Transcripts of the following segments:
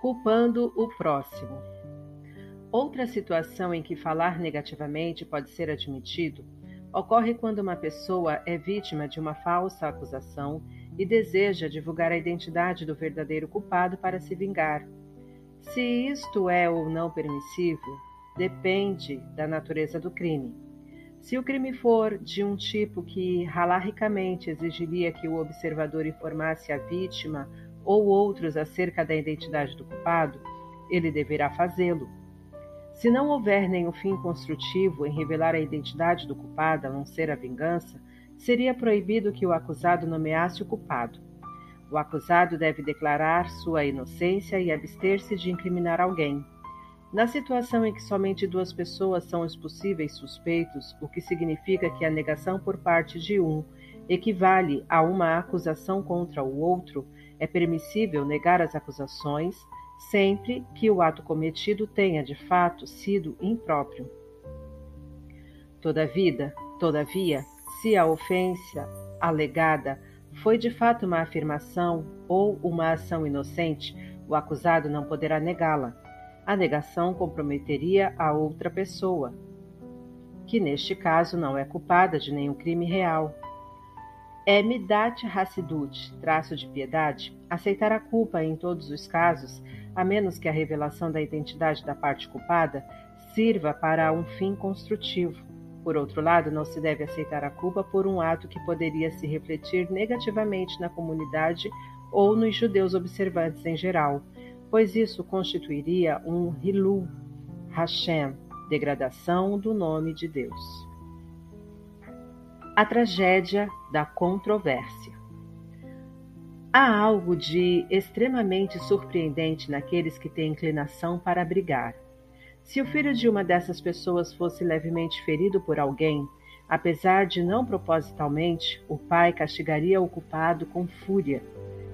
culpando o próximo. Outra situação em que falar negativamente pode ser admitido ocorre quando uma pessoa é vítima de uma falsa acusação e deseja divulgar a identidade do verdadeiro culpado para se vingar. Se isto é ou não permissível, depende da natureza do crime. Se o crime for de um tipo que ralaricamente exigiria que o observador informasse a vítima ou outros acerca da identidade do culpado, ele deverá fazê-lo. Se não houver nenhum fim construtivo em revelar a identidade do culpado a não ser a vingança, seria proibido que o acusado nomeasse o culpado. O acusado deve declarar sua inocência e abster-se de incriminar alguém. Na situação em que somente duas pessoas são os possíveis suspeitos, o que significa que a negação por parte de um equivale a uma acusação contra o outro, é permissível negar as acusações sempre que o ato cometido tenha de fato sido impróprio. Todavia, todavia, se a ofensa alegada foi de fato uma afirmação ou uma ação inocente, o acusado não poderá negá-la. A negação comprometeria a outra pessoa, que neste caso não é culpada de nenhum crime real. É midat hassidut, traço de piedade, aceitar a culpa em todos os casos, a menos que a revelação da identidade da parte culpada sirva para um fim construtivo. Por outro lado, não se deve aceitar a culpa por um ato que poderia se refletir negativamente na comunidade ou nos judeus observantes em geral, pois isso constituiria um Hilu Hashem, degradação do nome de Deus. A tragédia da controvérsia. Há algo de extremamente surpreendente naqueles que têm inclinação para brigar. Se o filho de uma dessas pessoas fosse levemente ferido por alguém, apesar de não propositalmente, o pai castigaria o culpado com fúria.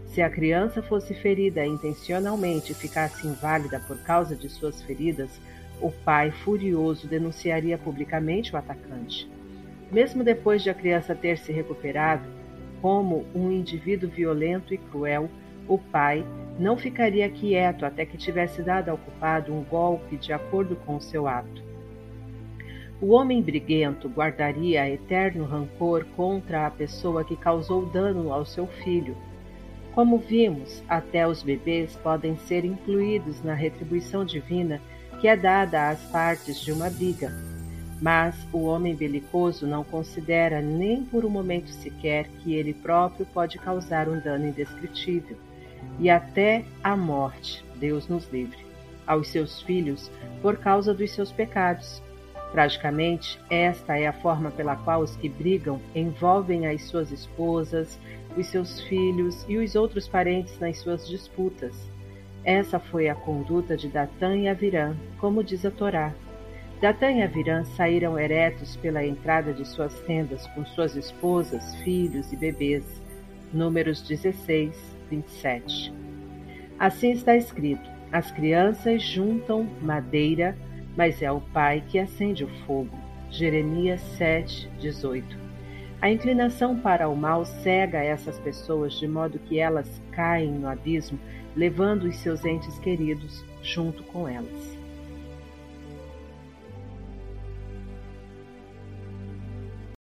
Se a criança fosse ferida intencionalmente e ficasse inválida por causa de suas feridas, o pai furioso denunciaria publicamente o atacante. Mesmo depois de a criança ter se recuperado, como um indivíduo violento e cruel, o pai não ficaria quieto até que tivesse dado ao culpado um golpe de acordo com o seu ato. O homem briguento guardaria eterno rancor contra a pessoa que causou dano ao seu filho. Como vimos, até os bebês podem ser incluídos na retribuição divina que é dada às partes de uma briga. Mas o homem belicoso não considera nem por um momento sequer que ele próprio pode causar um dano indescritível e até a morte, Deus nos livre, aos seus filhos por causa dos seus pecados. Tragicamente, esta é a forma pela qual os que brigam envolvem as suas esposas, os seus filhos e os outros parentes nas suas disputas. Essa foi a conduta de Datã e Avirã, como diz a Torá. Datã e Avirã saíram eretos pela entrada de suas tendas com suas esposas, filhos e bebês. Números 16, 27. Assim está escrito: As crianças juntam madeira, mas é o pai que acende o fogo. Jeremias 7, 18. A inclinação para o mal cega essas pessoas de modo que elas caem no abismo, levando os seus entes queridos junto com elas.